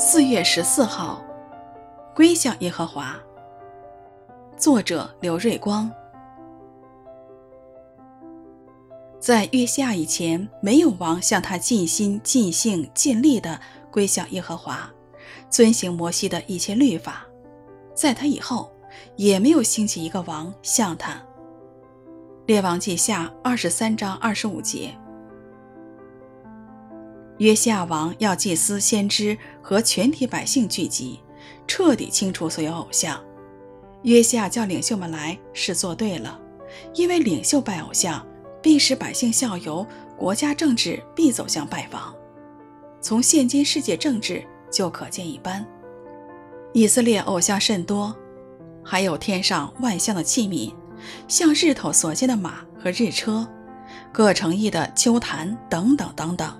四月十四号，归向耶和华。作者刘瑞光。在约下以前，没有王向他尽心、尽性、尽力的归向耶和华，遵行摩西的一切律法。在他以后，也没有兴起一个王像他。列王记下二十三章二十五节。约西亚王要祭司、先知和全体百姓聚集，彻底清除所有偶像。约西亚叫领袖们来是做对了，因为领袖拜偶像，必使百姓效尤，国家政治必走向败亡。从现今世界政治就可见一斑。以色列偶像甚多，还有天上万象的器皿，像日头所见的马和日车，各城邑的丘坛等等等等。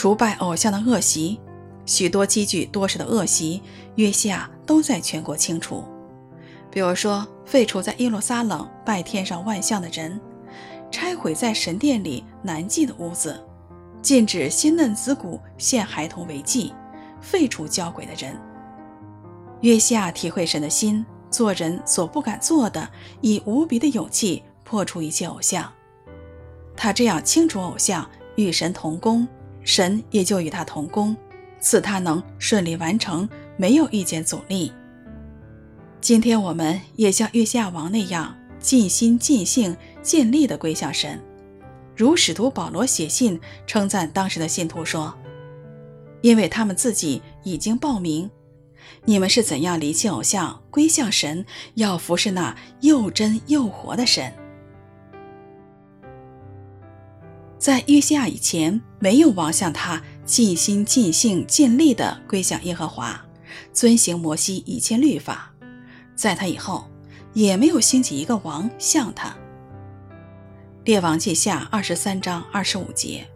除拜偶像的恶习，许多积聚多时的恶习，约西亚都在全国清除。比如说，废除在耶路撒冷拜天上万象的人，拆毁在神殿里难祭的屋子，禁止新嫩子骨献孩童为祭，废除交鬼的人。约西亚体会神的心，做人所不敢做的，以无比的勇气破除一切偶像。他这样清除偶像，与神同工。神也就与他同工，赐他能顺利完成，没有遇见阻力。今天我们也像约西亚王那样，尽心尽性尽力地归向神，如使徒保罗写信称赞当时的信徒说：“因为他们自己已经报名，你们是怎样离弃偶像，归向神，要服侍那又真又活的神。”在约西亚以前，没有王向他尽心尽性尽力地归向耶和华，遵行摩西一切律法。在他以后，也没有兴起一个王向他。列王记下二十三章二十五节。